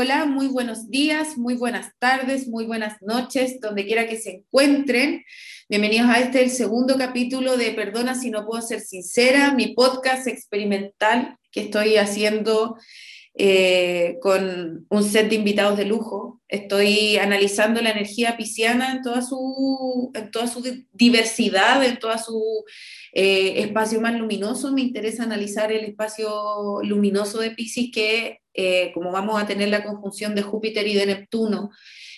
Hola, muy buenos días, muy buenas tardes, muy buenas noches, donde quiera que se encuentren. Bienvenidos a este, el segundo capítulo de Perdona si no puedo ser sincera, mi podcast experimental que estoy haciendo eh, con un set de invitados de lujo. Estoy analizando la energía pisciana en toda su, en toda su diversidad, en todo su eh, espacio más luminoso. Me interesa analizar el espacio luminoso de Pisces que eh, como vamos a tener la conjunción de Júpiter y de Neptuno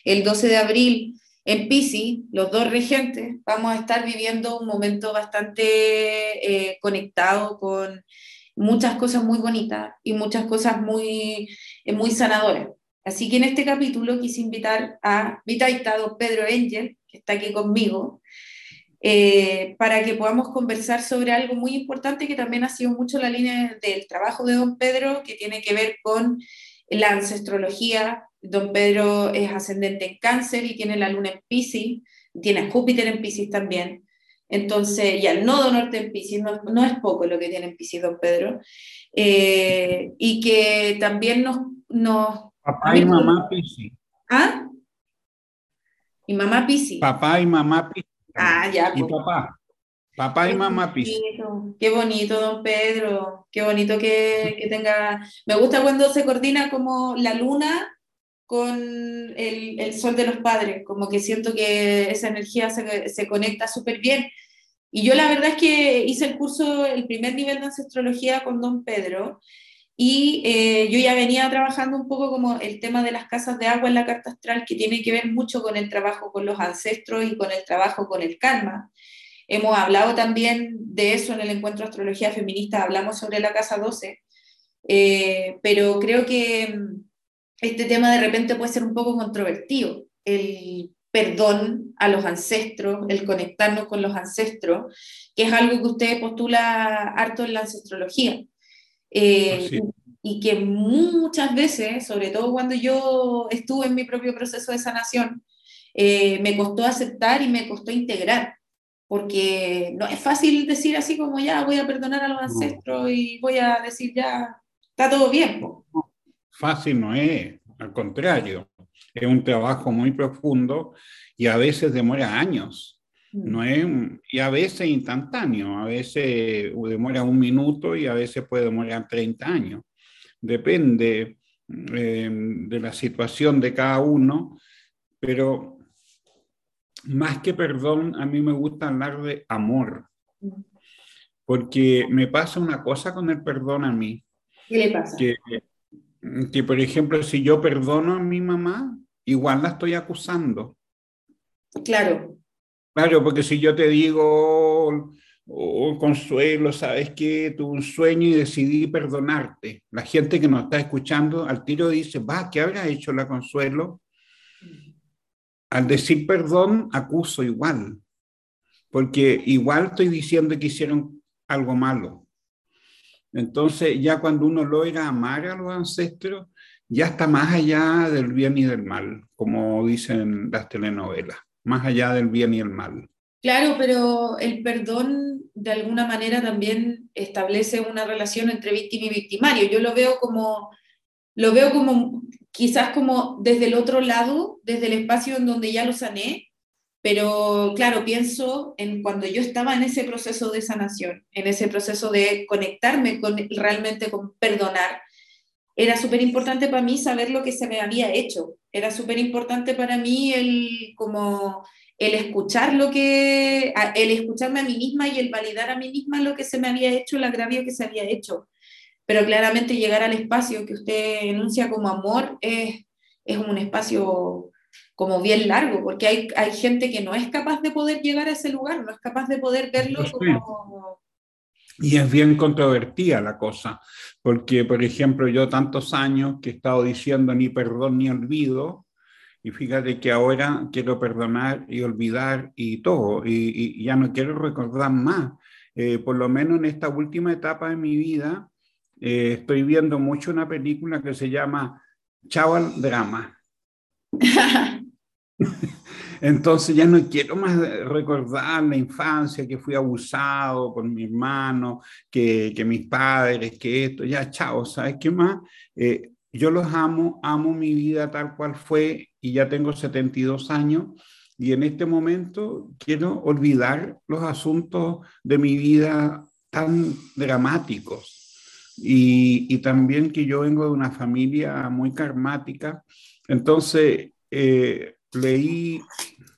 el 12 de abril en Pisces, los dos regentes, vamos a estar viviendo un momento bastante eh, conectado con muchas cosas muy bonitas y muchas cosas muy, eh, muy sanadoras. Así que en este capítulo quise invitar a mi taitado Pedro Engel, que está aquí conmigo, eh, para que podamos conversar sobre algo muy importante que también ha sido mucho la línea del trabajo de don Pedro, que tiene que ver con la ancestrología. Don Pedro es ascendente en cáncer y tiene la luna en Pisces, tiene Júpiter en Pisces también. Entonces, ya el nodo norte en Pisces, no, no, es poco lo que tiene en Pisces don Pedro, eh, y que también nos... nos Papá y mamá Pisces. ¿Ah? Y mamá Pisces. Papá y mamá Pisces. Ah, ya. Y papá. Papá y mamá Piscis. Qué bonito, don Pedro. Qué bonito que, que, tenga. Me gusta cuando se coordina como la luna con el, el sol de los padres. Como que siento que esa energía se, se conecta súper bien. Y yo la verdad es que hice el curso, el primer nivel de ancestrología con don Pedro. Y eh, yo ya venía trabajando un poco como el tema de las casas de agua en la carta astral, que tiene que ver mucho con el trabajo con los ancestros y con el trabajo con el karma. Hemos hablado también de eso en el encuentro de astrología feminista, hablamos sobre la casa 12, eh, pero creo que mm, este tema de repente puede ser un poco controvertido. El perdón a los ancestros, el conectarnos con los ancestros, que es algo que usted postula harto en la ancestrología. Eh, y que muchas veces, sobre todo cuando yo estuve en mi propio proceso de sanación, eh, me costó aceptar y me costó integrar, porque no es fácil decir así como ya voy a perdonar a los ancestros y voy a decir ya está todo bien. Fácil no es, al contrario, es un trabajo muy profundo y a veces demora años. No es, y a veces instantáneo, a veces demora un minuto y a veces puede demorar 30 años. Depende eh, de la situación de cada uno, pero más que perdón, a mí me gusta hablar de amor, porque me pasa una cosa con el perdón a mí. ¿Qué le pasa? Que, que, por ejemplo, si yo perdono a mi mamá, igual la estoy acusando. Claro. Claro, porque si yo te digo, oh, Consuelo, sabes que tuve un sueño y decidí perdonarte, la gente que nos está escuchando al tiro dice, va, ¿qué habrá hecho la Consuelo? Al decir perdón, acuso igual, porque igual estoy diciendo que hicieron algo malo. Entonces, ya cuando uno logra amar a los ancestros, ya está más allá del bien y del mal, como dicen las telenovelas más allá del bien y el mal. Claro, pero el perdón de alguna manera también establece una relación entre víctima y victimario. Yo lo veo como, lo veo como quizás como desde el otro lado, desde el espacio en donde ya lo sané, pero claro, pienso en cuando yo estaba en ese proceso de sanación, en ese proceso de conectarme con realmente con perdonar, era súper importante para mí saber lo que se me había hecho. Era súper importante para mí el, como, el escuchar lo que, el escucharme a mí misma y el validar a mí misma lo que se me había hecho, el agravio que se había hecho. Pero claramente llegar al espacio que usted enuncia como amor es, es un espacio como bien largo, porque hay, hay gente que no es capaz de poder llegar a ese lugar, no es capaz de poder verlo como y es bien controvertida la cosa, porque, por ejemplo, yo tantos años que he estado diciendo ni perdón ni olvido, y fíjate que ahora quiero perdonar y olvidar y todo, y, ya no quiero recordar más. Eh, por lo menos en esta última etapa de mi vida, eh, estoy viendo mucho una película que se llama Chao al Drama. Entonces ya no quiero más recordar la infancia, que fui abusado por mi hermano, que, que mis padres, que esto, ya chao, ¿sabes qué más? Eh, yo los amo, amo mi vida tal cual fue y ya tengo 72 años y en este momento quiero olvidar los asuntos de mi vida tan dramáticos. Y, también que yo vengo de una familia muy karmática. Entonces, eh, leí,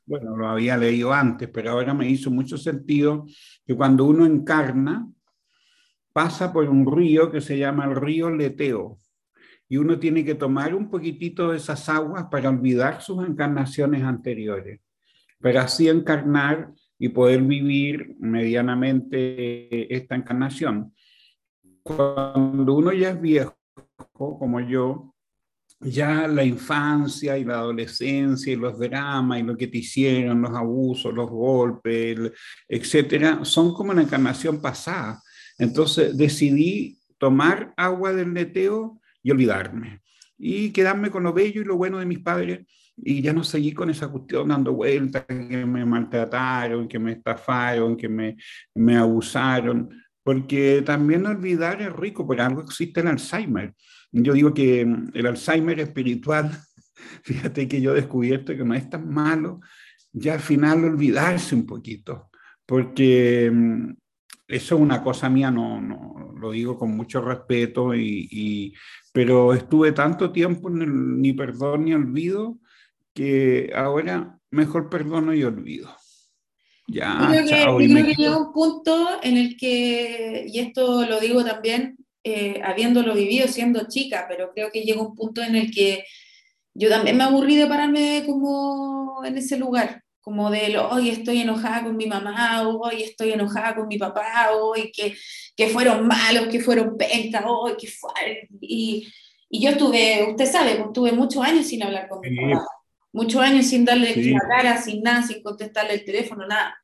bueno, lo había leído antes, pero ahora me hizo mucho sentido que cuando uno encarna, pasa por un río que se llama el río Leteo y uno tiene que tomar un poquitito de esas aguas para olvidar sus encarnaciones anteriores, para así encarnar y poder vivir medianamente esta encarnación. Cuando uno ya es viejo, como yo, ya la infancia y la adolescencia y los dramas y lo que te hicieron, los abusos, los golpes, etcétera, son como la encarnación pasada. Entonces decidí tomar agua del neteo y olvidarme. Y quedarme con lo bello y lo bueno de mis padres y ya no seguí con esa cuestión dando vueltas, que me maltrataron, que me estafaron, que me, me abusaron, porque también olvidar es rico, por algo existe el Alzheimer. Yo digo que mm, el Alzheimer espiritual, fíjate que yo he descubierto que no es tan malo, ya al final olvidarse un poquito, porque mm, eso es una cosa mía, no, no lo digo con mucho respeto y, pero estuve tanto tiempo en el ni perdón ni olvido que ahora mejor perdono y olvido. Ya, yo creo que, que llega un punto en el que, y esto lo digo también eh, habiéndolo vivido siendo chica, pero creo que llega un punto en el que yo también me aburrí de pararme como en ese lugar, como de, hoy estoy enojada con mi mamá, hoy estoy enojada con mi papá, hoy que, que fueron malos, que fueron pencas, hoy que fue... Y, y yo estuve, usted sabe, pues, tuve muchos años sin hablar con mi papá, muchos años sin darle la cara, sin nada, sin contestarle el teléfono, nada.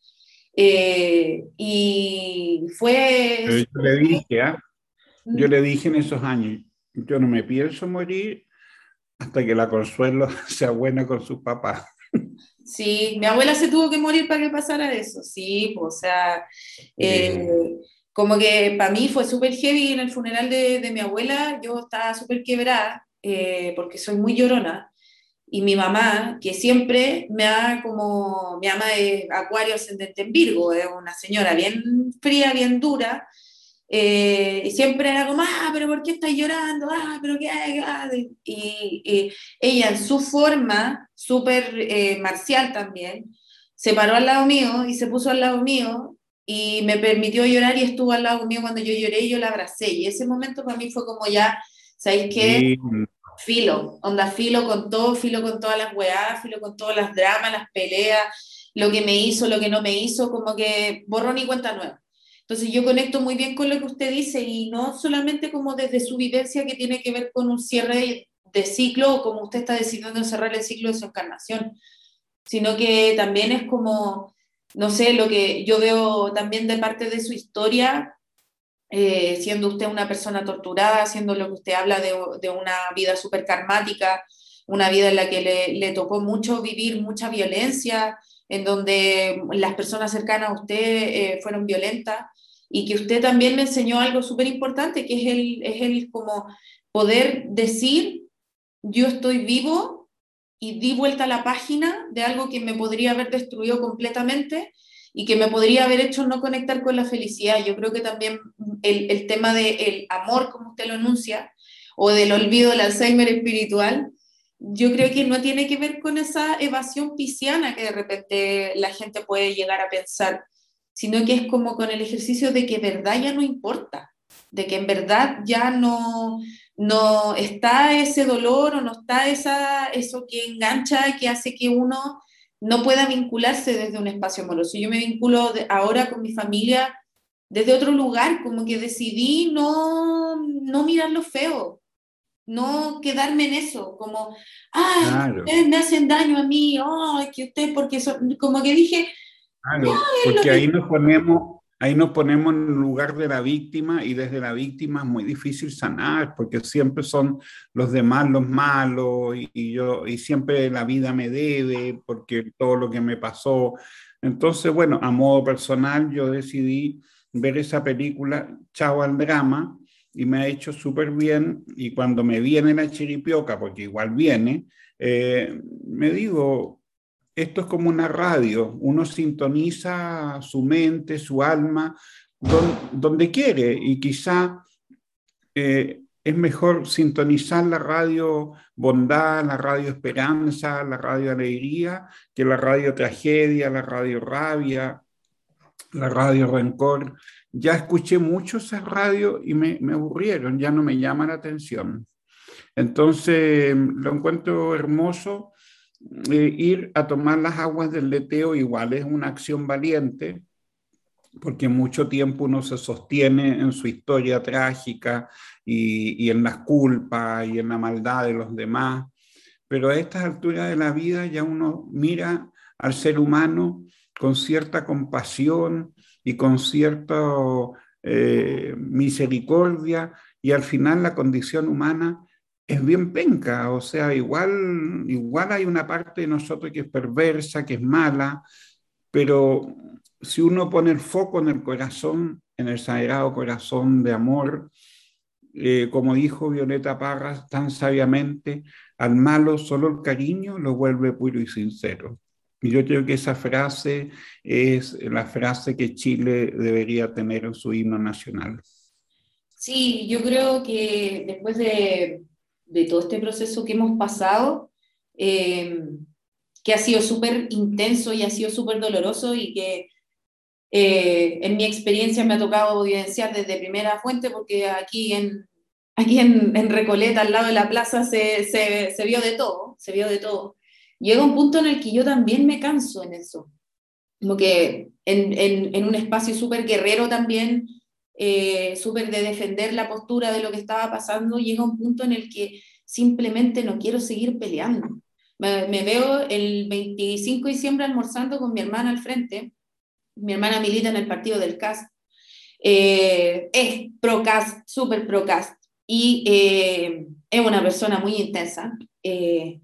Eh, y fue... yo le dije, ¿ah? Yo le dije en esos años, yo no me pienso morir hasta que la Consuelo sea buena con su papá. Sí, mi abuela se tuvo que morir para que pasara eso, sí, pues, o sea, eh, como que para mí fue súper heavy en el funeral de, de, mi abuela, yo estaba súper quebrada, eh, porque soy muy llorona, y mi mamá, que siempre me ha como, mi ama de Acuario ascendente en Virgo, es una señora bien fría, bien dura, eh, y siempre era como, ah, pero ¿por qué estás llorando? Ah, pero qué. Y, ella, en su forma, súper eh, marcial también, se paró al lado mío y se puso al lado mío y me permitió llorar y estuvo al lado mío cuando yo lloré y yo la abracé. Y ese momento para mí fue como ya, ¿sabéis qué? Filo, onda filo con todo, filo con todas las weas, filo con todas las dramas, las peleas, lo que me hizo, lo que no me hizo, como que borrón y cuenta nueva. Entonces yo conecto muy bien con lo que usted dice y no solamente como desde su vivencia que tiene que ver con un cierre de ciclo o como usted está decidiendo cerrar el ciclo de su encarnación, sino que también es como, no sé, lo que yo veo también de parte de su historia, eh, siendo usted una persona torturada, siendo lo que usted habla de, de una vida súper karmática, una vida en la que le, le, tocó mucho vivir mucha violencia, en donde las personas cercanas a usted eh, fueron violentas y que usted también me enseñó algo súper importante, que es el, es el como poder decir, yo estoy vivo y di vuelta a la página de algo que me podría haber destruido completamente y que me podría haber hecho no conectar con la felicidad. Yo creo que también el, el tema del amor, como usted lo enuncia, o del olvido del Alzheimer espiritual, yo creo que no tiene que ver con esa evasión pisciana que de repente la gente puede llegar a pensar sino que es como con el ejercicio de que verdad ya no importa, de que en verdad ya no, no está ese dolor o no está esa, eso que engancha, que hace que uno no pueda vincularse desde un espacio amoroso. Yo me vinculo ahora con mi familia desde otro lugar, como que decidí no, no mirar lo feo, no quedarme en eso, como, ay, ustedes me hacen daño a mí, ay, que ustedes, porque son, como que dije, porque ahí nos ponemos, ahí nos ponemos en el lugar de la víctima y desde la víctima es muy difícil sanar porque siempre son los demás los malos y, yo y siempre la vida me debe porque todo lo que me pasó. Entonces, bueno, a modo personal yo decidí ver esa película Chao al drama y me ha hecho súper bien. Y cuando me viene la chiripioca, porque igual viene, eh, me digo, esto es como una radio, uno sintoniza su mente, su alma, donde, quiere y quizá eh, es mejor sintonizar la radio bondad, la radio esperanza, la radio alegría, que la radio tragedia, la radio rabia, la radio rencor. Ya escuché mucho esa radio y me, me aburrieron, ya no me llama la atención. Entonces, lo encuentro hermoso. Ir a tomar las aguas del leteo igual es una acción valiente, porque mucho tiempo uno se sostiene en su historia trágica y, y, en las culpas y en la maldad de los demás, pero a estas alturas de la vida ya uno mira al ser humano con cierta compasión y con cierta eh, misericordia y al final la condición humana es bien penca, o sea, igual, igual hay una parte de nosotros que es perversa, que es mala, pero si uno pone el foco en el corazón, en el sagrado corazón de amor, eh, como dijo Violeta Parras tan sabiamente, al malo solo el cariño lo vuelve puro y sincero. Y yo creo que esa frase es la frase que Chile debería tener en su himno nacional. Sí, yo creo que después de, de todo este proceso que hemos pasado, eh, que ha sido súper intenso y ha sido súper doloroso y que eh, en mi experiencia me ha tocado evidenciar desde primera fuente porque aquí en, aquí en, Recoleta, al lado de la plaza, se, se, vio de todo, se vio de todo. Llega un punto en el que yo también me canso en eso, como que en, en un espacio súper guerrero también, eh, súper de defender la postura de lo que estaba pasando, llega un punto en el que simplemente no quiero seguir peleando. Me, me veo el 25 de diciembre almorzando con mi hermana al frente mi hermana milita en el partido del CAST, eh, es pro-CAST, súper pro-CAST, y eh, es una persona muy intensa. Eh,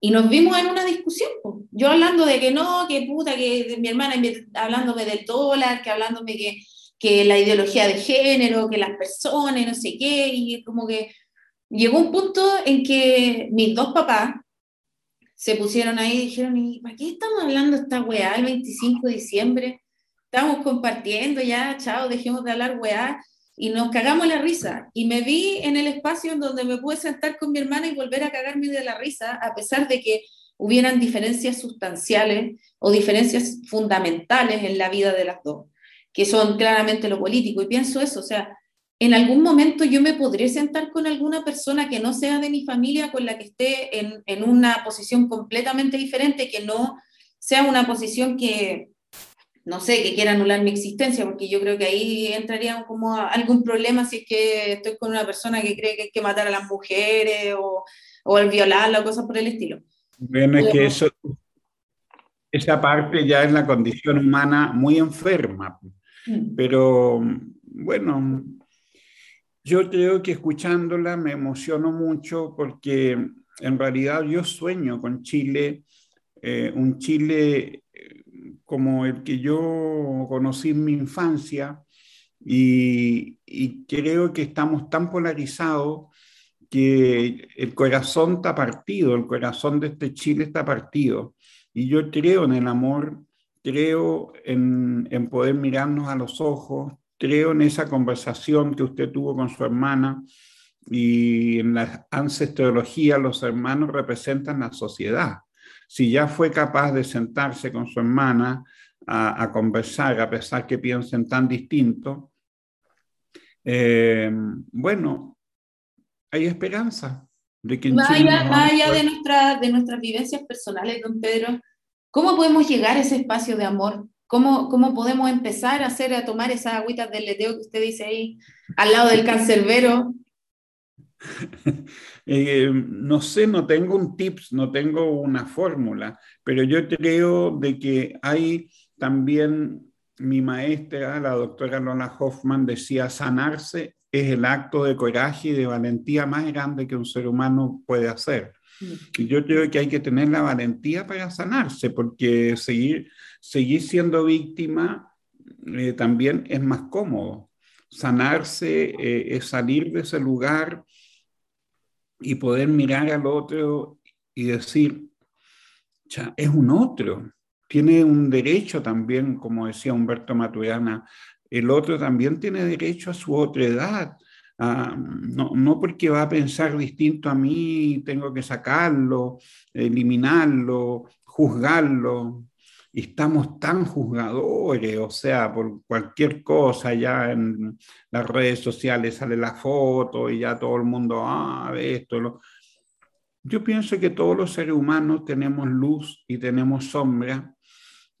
y nos vimos en una discusión, yo hablando de que no, que puta, que mi hermana hablándome del dólar, que hablándome que, que la ideología de género, que las personas, no sé qué, y como que llegó un punto en que mis dos papás, se pusieron ahí y dijeron, ¿y para qué estamos hablando esta weá el 25 de diciembre? Estamos compartiendo ya, chao, dejemos de hablar weá. Y nos cagamos la risa. Y me vi en el espacio en donde me pude sentar con mi hermana y volver a cagarme de la risa, a pesar de que hubieran diferencias sustanciales o diferencias fundamentales en la vida de las dos, que son claramente lo político. Y pienso eso, o sea, en algún momento yo me podré sentar con alguna persona que no sea de mi familia, con la que esté en, en una posición completamente diferente, que no sea una posición que, no sé, que quiera anular mi existencia, porque yo creo que ahí entraría como algún problema si es que estoy con una persona que cree que hay que matar a las mujeres o, o el violarla o cosas por el estilo. Bueno, es que eso, esa parte ya es la condición humana muy enferma. Pero bueno, yo creo que escuchándola me emociono mucho porque en realidad yo sueño con Chile, eh, un Chile eh, como el que yo conocí en mi infancia y, y creo que estamos tan polarizados que el corazón está partido, el corazón de este Chile está partido. Y yo creo en el amor, creo en, en poder mirarnos a los ojos, creo en esa conversación que usted tuvo con su hermana y en la ancestrología los hermanos representan la sociedad. Si ya fue capaz de sentarse con su hermana a, conversar, a pesar que piensen tan distinto, eh, bueno, hay esperanza de que más allá, de, nuestra, de nuestras vivencias personales, don Pedro, ¿cómo podemos llegar a ese espacio de amor? ¿Cómo, ¿Cómo podemos empezar a hacer, a tomar esas agüitas del leteo que usted dice ahí, al lado del cancerbero? Eh, no sé, no tengo un tips, no tengo una fórmula, pero yo creo de que hay también, mi maestra, la doctora Lola Hoffman, decía, sanarse es el acto de coraje y de valentía más grande que un ser humano puede hacer. Y yo creo que hay que tener la valentía para sanarse, porque seguir, seguir siendo víctima eh, también es más cómodo. Sanarse eh, es salir de ese lugar y poder mirar al otro y decir, es un otro, tiene un derecho también, como decía Humberto Maturana, el otro también tiene derecho a su otra edad. No, no, porque va a pensar distinto a mí, tengo que sacarlo, eliminarlo, juzgarlo. Y estamos tan juzgadores, o sea, por cualquier cosa, ya en las redes sociales sale la foto y ya todo el mundo, ah, esto, lo, yo pienso que todos los seres humanos tenemos luz y tenemos sombra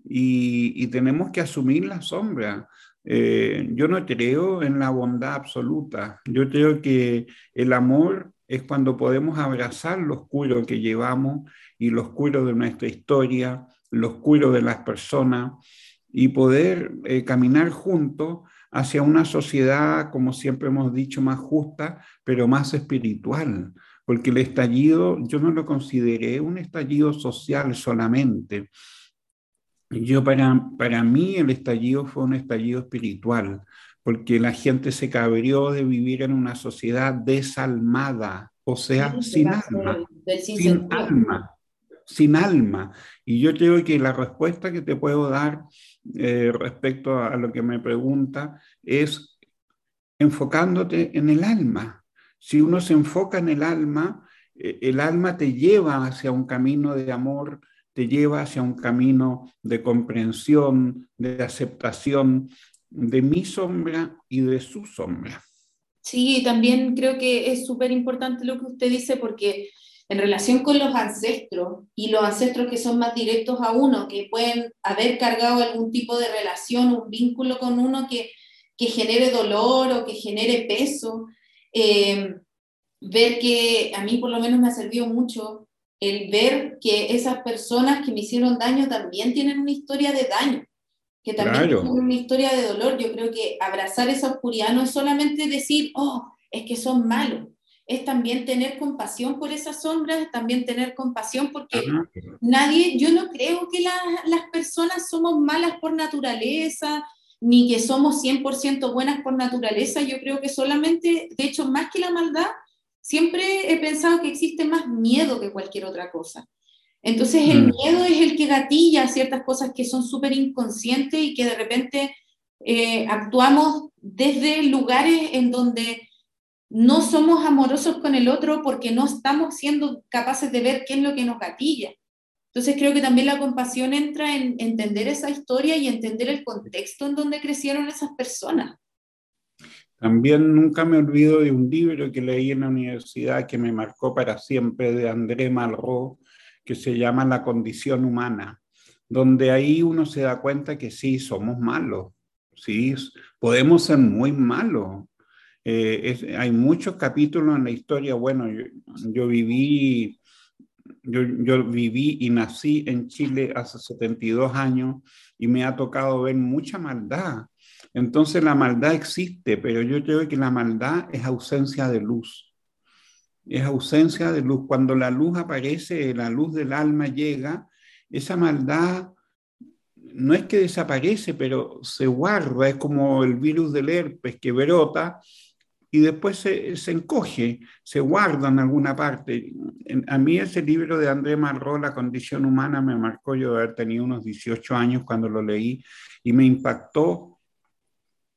y, tenemos que asumir la sombra. Eh, yo no creo en la bondad absoluta. Yo creo que el amor es cuando podemos abrazar lo oscuro que llevamos y lo oscuro de nuestra historia, lo oscuro de las personas y poder eh, caminar juntos hacia una sociedad, como siempre hemos dicho, más justa, pero más espiritual porque el estallido yo no lo consideré un estallido social solamente. Yo para, para mí el estallido fue un estallido espiritual, porque la gente se cabrió de vivir en una sociedad desalmada, o sea, sin alma, sin alma, sin alma. Y yo creo que la respuesta que te puedo dar eh, respecto a lo que me pregunta es enfocándote en el alma, si uno se enfoca en el alma, eh, el alma te lleva hacia un camino de amor, te lleva hacia un camino de comprensión, de aceptación de mi sombra y de su sombra. Sí, también creo que es súper importante lo que usted dice porque en relación con los ancestros y los ancestros que son más directos a uno, que pueden haber cargado algún tipo de relación, un vínculo con uno que, que genere dolor o que genere peso, eh, ver que a mí por lo menos me ha servido mucho el ver que esas personas que me hicieron daño también tienen una historia de daño, que también tienen una historia de dolor. Yo creo que abrazar esa oscuridad no es solamente decir, oh, es que son malos, es también tener compasión por esas sombras, también tener compasión porque nadie, yo no creo que las personas somos malas por naturaleza, ni que somos 100% buenas por naturaleza, yo creo que solamente, de hecho, más que la maldad, siempre he pensado que existe más miedo que cualquier otra cosa. Entonces el mm. miedo es el que gatilla ciertas cosas que son súper inconscientes y que de repente eh, actuamos desde lugares en donde no somos amorosos con el otro porque no estamos siendo capaces de ver qué es lo que nos gatilla. Entonces creo que también la compasión entra en entender esa historia y entender el contexto en donde crecieron esas personas. También nunca me olvido de un libro que leí en la universidad que me marcó para siempre de André Malraux, que se llama La condición humana, donde ahí uno se da cuenta que sí, somos malos, sí, podemos ser muy malos. Eh, hay muchos capítulos en la historia, bueno, yo viví yo, viví y nací en Chile hace 72 años y me ha tocado ver mucha maldad. Entonces la maldad existe, pero yo creo que la maldad es ausencia de luz. Es ausencia de luz. Cuando la luz aparece, la luz del alma llega, esa maldad no es que desaparece, pero se guarda, es como el virus del herpes que brota y después se, encoge, se guarda en alguna parte. a mí ese libro de André Marró, La condición humana, me marcó yo haber tenido unos 18 años cuando lo leí y me impactó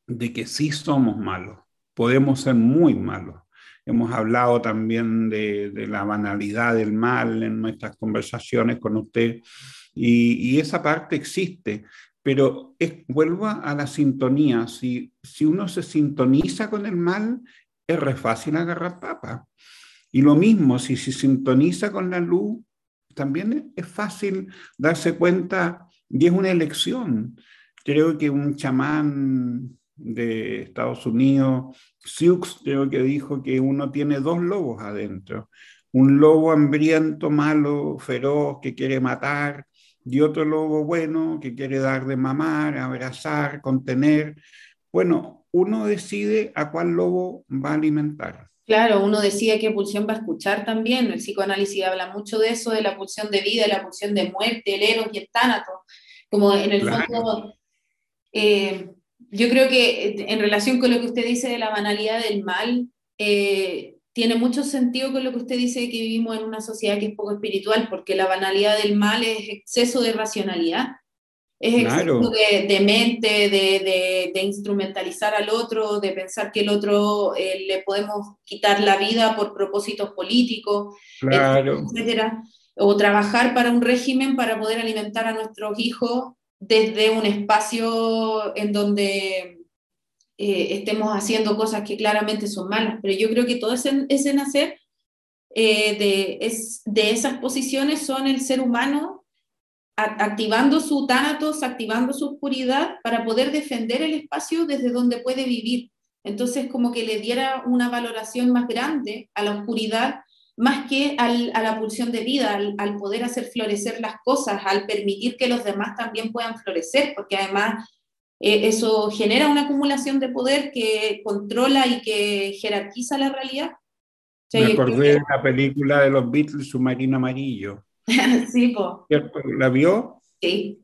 de que sí somos malos, podemos ser muy malos. Hemos hablado también de, la banalidad del mal en nuestras conversaciones con usted y, esa parte existe, pero es, vuelvo a la sintonía. Si, si uno se sintoniza con el mal, es fácil agarrar papa. Y lo mismo, si se sintoniza con la luz, también es fácil darse cuenta y es una elección. Creo que un chamán de Estados Unidos, Sioux, creo que dijo que uno tiene dos lobos adentro. Un lobo hambriento, malo, feroz, que quiere matar, y otro lobo bueno que quiere dar de mamar, abrazar, contener. Bueno, uno decide a cuál lobo va a alimentar. Claro, uno decide qué pulsión va a escuchar también. El psicoanálisis habla mucho de eso, de la pulsión de vida, de la pulsión de muerte, el eros y el tánato. Como en el fondo, eh, yo creo que eh, en relación con lo que usted dice de la banalidad del mal, eh, tiene mucho sentido con lo que usted dice de que vivimos en una sociedad que es poco espiritual, porque la banalidad del mal es exceso de racionalidad, es exceso de, mente, de, de, instrumentalizar al otro, de pensar que el otro eh, le podemos quitar la vida por propósitos políticos, claro. etcétera, o trabajar para un régimen para poder alimentar a nuestros hijos desde un espacio en donde eh, estemos haciendo cosas que claramente son malas. Pero yo creo que todo ese, ese nacer eh, de, es, de esas posiciones son el ser humano activando su tánatos, activando su oscuridad para poder defender el espacio desde donde puede vivir. Entonces, como que le diera una valoración más grande a la oscuridad más que a la pulsión de vida, al, poder hacer florecer las cosas, al permitir que los demás también puedan florecer, porque además eh, eso genera una acumulación de poder que controla y que jerarquiza la realidad. Me acordé de la película de los Beatles, Submarino Amarillo. sí, po. ¿La vio? Sí.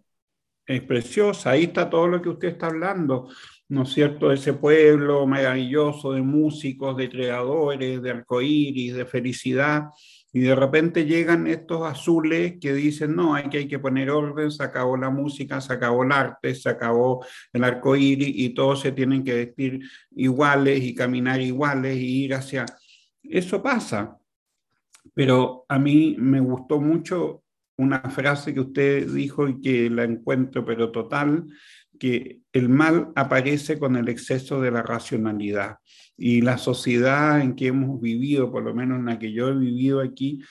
Es preciosa, ahí está todo lo que usted está hablando. ¿No es cierto?, ese pueblo maravilloso de músicos, de creadores, de arcoíris, de felicidad, y de repente llegan estos azules que dicen, no, hay que, hay que poner orden, se acabó la música, se acabó el arte, se acabó el arcoíris, y todos se tienen que vestir iguales y caminar iguales y ir hacia... Eso pasa, pero a mí me gustó mucho una frase que usted dijo y que la encuentro, pero total, que el mal aparece con el exceso de la racionalidad. Y la sociedad en que hemos vivido, por lo menos en la que yo he vivido aquí,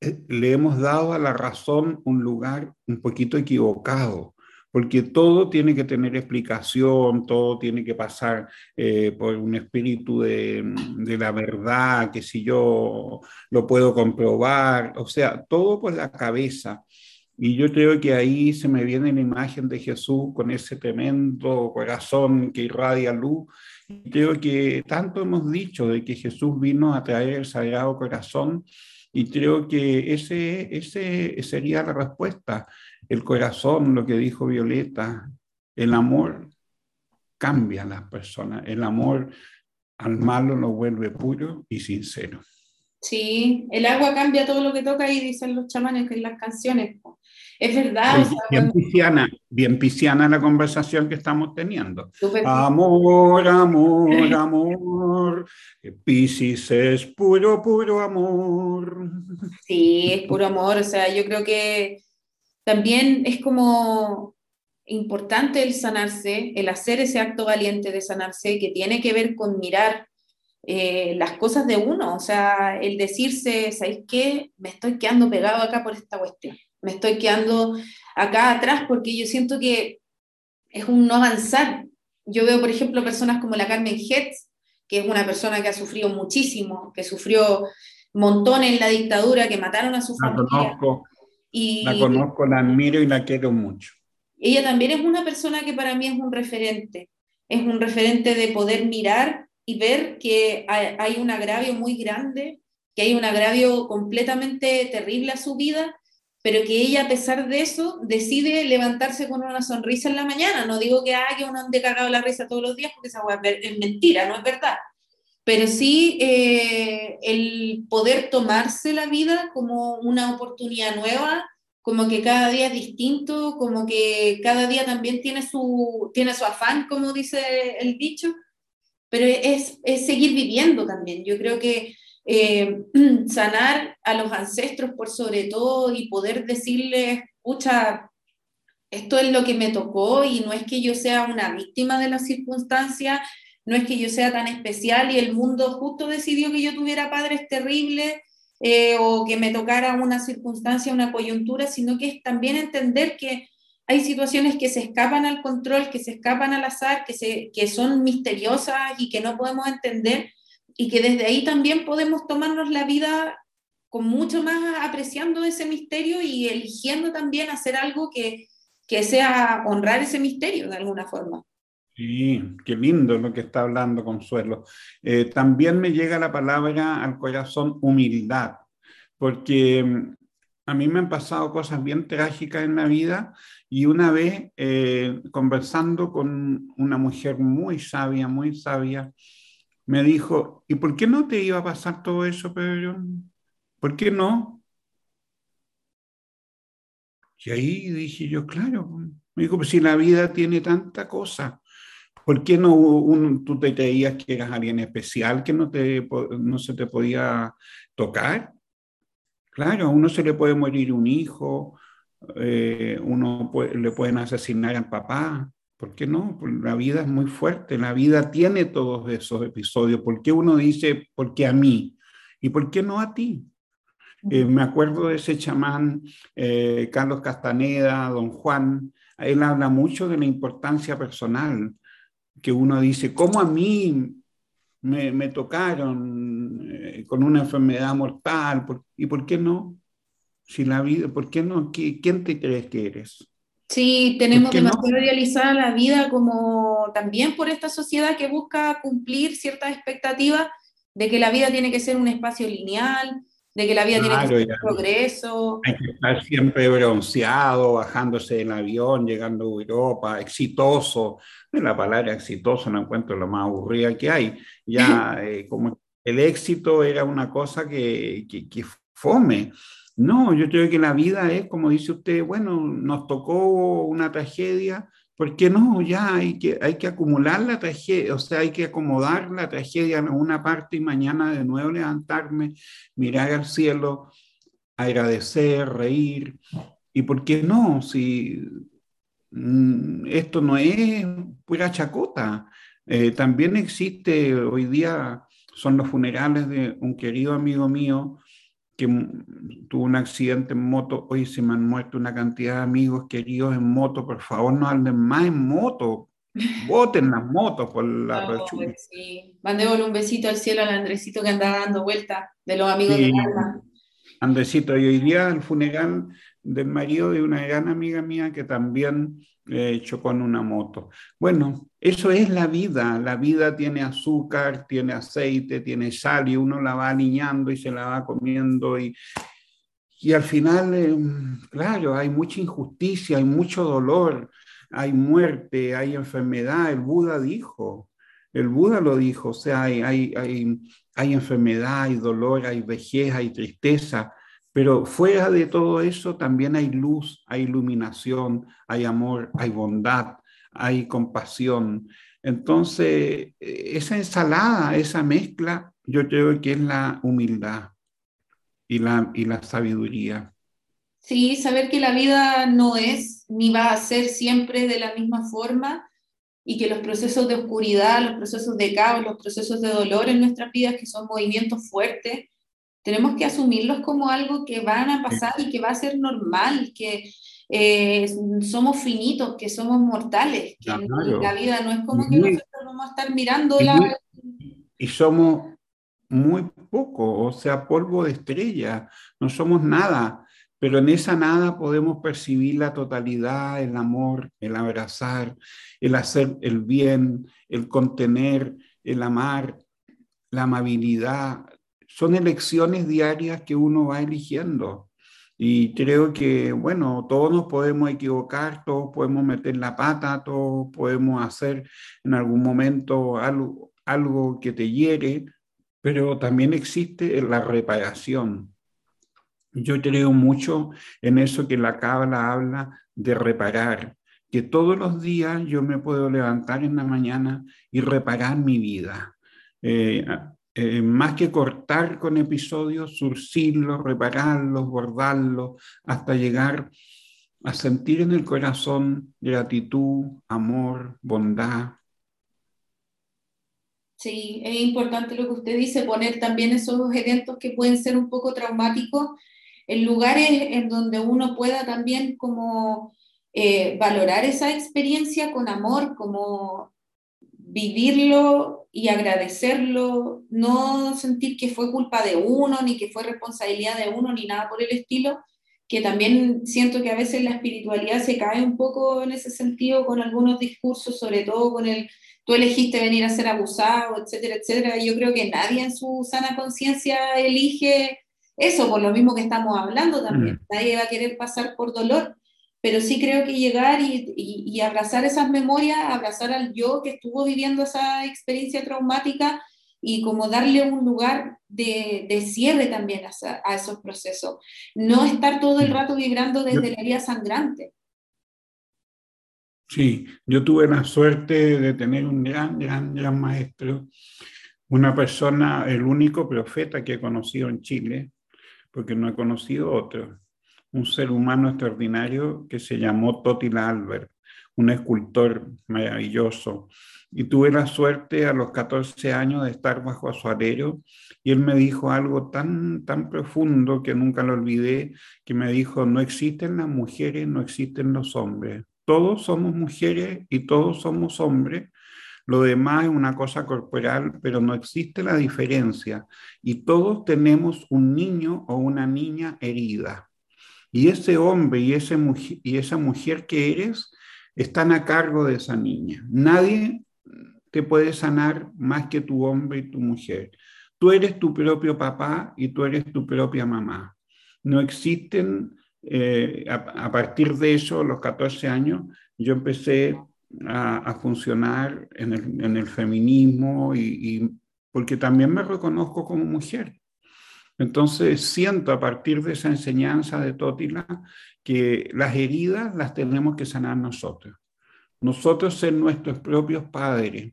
eh, le hemos dado a la razón un lugar un poquito equivocado, porque todo tiene que tener explicación, todo tiene que pasar eh, por un espíritu de, de, la verdad, que si yo lo puedo comprobar, o sea, todo por la cabeza. Y yo creo que ahí se me viene la imagen de Jesús con ese tremendo corazón que irradia luz. Y creo que tanto hemos dicho de que Jesús vino a traer el Sagrado Corazón y creo que ese, ese sería la respuesta. El corazón, lo que dijo Violeta, el amor cambia a las personas. El amor al malo lo vuelve puro y sincero. Sí, el agua cambia todo lo que toca y dicen los chamanes en las canciones. Es verdad. bien, pisciana, bien pisciana la conversación que estamos teniendo. Amor, amor, amor. Piscis es puro, puro amor. Sí, es puro amor. O sea, yo creo que también es como importante el sanarse, el hacer ese acto valiente de sanarse, que tiene que ver con mirar eh, las cosas de uno, o sea, el decirse, ¿sabéis qué? Me estoy quedando pegado acá por esta cuestión me estoy quedando acá atrás porque yo siento que es un no avanzar. Yo veo, por ejemplo, personas como la Carmen Hetz, que es una persona que ha sufrido muchísimo, que sufrió montones en la dictadura, que mataron a su la Conozco, y, la conozco, la admiro y la quiero mucho. Ella también es una persona que para mí es un referente, es un referente de poder mirar y ver que hay un agravio muy grande, que hay un agravio completamente terrible a su vida pero que ella a pesar de eso decide levantarse con una sonrisa en la mañana. No digo que, ah, que uno ande cagado la risa todos los días, porque esa es mentira, no es verdad. Pero sí eh, el poder tomarse la vida como una oportunidad nueva, como que cada día es distinto, como que cada día también tiene su, tiene su afán, como dice el dicho, pero es, es seguir viviendo también. Yo creo que eh, sanar a los ancestros por sobre todo y poder decirles, escucha, esto es lo que me tocó y no es que yo sea una víctima de las circunstancias, no es que yo sea tan especial y el mundo justo decidió que yo tuviera padres terribles eh, o que me tocara una circunstancia, una coyuntura, sino que es también entender que hay situaciones que se escapan al control, que se escapan al azar, que, se, que son misteriosas y que no podemos entender y que desde ahí también podemos tomarnos la vida con mucho más apreciando ese misterio y eligiendo también hacer algo que, que sea honrar ese misterio de alguna forma. Sí, qué lindo lo que está hablando Consuelo. Eh, también me llega la palabra al corazón humildad, porque mm, a mí me han pasado cosas bien trágicas en la vida y una vez eh, conversando con una mujer muy sabia, muy sabia, me dijo, ¿y por qué no te iba a pasar todo eso, Pedro? ¿Por qué no? Y ahí dije yo, claro, me dijo, pues si la vida tiene tanta cosa, ¿por qué no tú te creías que eras alguien especial, que no, te, no se te podía tocar? Claro, a uno se le puede morir un hijo, eh, uno le pueden asesinar al papá. ¿Por qué no? Pues la vida es muy fuerte, la vida tiene todos esos episodios. ¿Por qué uno dice, ¿por qué a mí? ¿Y por qué no a ti? Eh, me acuerdo de ese chamán, eh, Carlos Castaneda, don Juan, él habla mucho de la importancia personal, que uno dice, ¿cómo a mí me, tocaron eh, con una enfermedad mortal, ¿y por qué no? Si la vida, ¿por qué no? ¿Quién te crees que eres? Sí, tenemos demasiado no? idealizada la vida como también por esta sociedad que busca cumplir ciertas expectativas de que la vida tiene que ser un espacio lineal, de que la vida tiene que ser un progreso. Hay que estar siempre bronceado, bajándose del avión, llegando a Europa, exitoso. La palabra exitoso no encuentro lo más aburrida que hay. Ya eh, como el éxito era una cosa que, que, que fome. No, yo creo que la vida es, como dice usted, bueno, nos tocó una tragedia, ¿por qué no? Ya hay que, hay que acumular la tragedia, o sea, hay que acomodar la tragedia en una parte y mañana de nuevo levantarme, mirar al cielo, agradecer, reír. ¿Y por qué no? Si mm, esto no es pura chacota. Eh, también existe hoy día, son los funerales de un querido amigo mío, que tuvo un accidente en moto, hoy se me han muerto una cantidad de amigos queridos en moto, por favor no anden más en moto, boten las motos por la oh, sí. Mandémosle un besito al cielo al Andresito que anda dando vuelta de los amigos de alma. Andresito, y hoy día el funeral del marido de una gran amiga mía que también eh, chocó en una moto. Bueno, eso es la vida. La vida tiene azúcar, tiene aceite, tiene sal y uno la va aliñando y se la va comiendo y, y al final, eh, claro, hay mucha injusticia, hay mucho dolor, hay muerte, hay enfermedad. El Buda dijo, el Buda lo dijo, o sea, hay, hay, hay, hay enfermedad, hay dolor, hay vejez, hay tristeza pero fuera de todo eso también hay luz, hay iluminación, hay amor, hay bondad, hay compasión. Entonces, esa ensalada, esa mezcla, yo creo que es la humildad y la, y la sabiduría. Sí, saber que la vida no es ni va a ser siempre de la misma forma y que los procesos de oscuridad, los procesos de caos, los procesos de dolor en nuestras vidas, que son movimientos fuertes, tenemos que asumirlos como algo que van a pasar y que va a ser normal, que eh, somos finitos, que somos mortales, que la vida no es como que nosotros vamos a estar mirando la... Y somos muy poco, o sea, polvo de estrella, no somos nada, pero en esa nada podemos percibir la totalidad, el amor, el abrazar, el hacer el bien, el contener, el amar, la amabilidad, son elecciones diarias que uno va eligiendo. Y creo que, bueno, todos nos podemos equivocar, todos podemos meter la pata, todos podemos hacer en algún momento algo, algo que te hiere, pero también existe la reparación. Yo creo mucho en eso que la cábala habla de reparar, que todos los días yo me puedo levantar en la mañana y reparar mi vida. Eh, eh, más que cortar con episodios, surcirlos, repararlos, bordarlos, hasta llegar a sentir en el corazón gratitud, amor, bondad. Sí, es importante lo que usted dice, poner también esos eventos que pueden ser un poco traumáticos en lugares en donde uno pueda también como eh, valorar esa experiencia con amor, como vivirlo y agradecerlo, no sentir que fue culpa de uno, ni que fue responsabilidad de uno, ni nada por el estilo, que también siento que a veces la espiritualidad se cae un poco en ese sentido con algunos discursos, sobre todo con el tú elegiste venir a ser abusado, etcétera, etcétera. Yo creo que nadie en su sana conciencia elige eso, por lo mismo que estamos hablando también. Mm. Nadie va a querer pasar por dolor, pero sí creo que llegar y, y, abrazar esas memorias, abrazar al yo que estuvo viviendo esa experiencia traumática y como darle un lugar de, de cierre también a, a, esos procesos. No estar todo el mm. rato vibrando desde la herida sangrante. Sí, yo tuve la suerte de tener un gran, gran, gran maestro, una persona, el único profeta que he conocido en Chile, porque no he conocido otro, un ser humano extraordinario que se llamó Totila Albert, un escultor maravilloso. Y tuve la suerte a los 14 años de estar bajo su alero y él me dijo algo tan, tan profundo que nunca lo olvidé, que me dijo, no existen las mujeres, no existen los hombres todos somos mujeres y todos somos hombres. Lo demás es una cosa corporal, pero no existe la diferencia. Y todos tenemos un niño o una niña herida. Y ese hombre y, esa mujer que eres están a cargo de esa niña. Nadie te puede sanar más que tu hombre y tu mujer. Tú eres tu propio papá y tú eres tu propia mamá. No existen eh, a, partir de eso, a los 14 años, yo empecé a, funcionar en el, feminismo y, porque también me reconozco como mujer. Entonces siento a partir de esa enseñanza de Tótila que las heridas las tenemos que sanar nosotros. Nosotros ser nuestros propios padres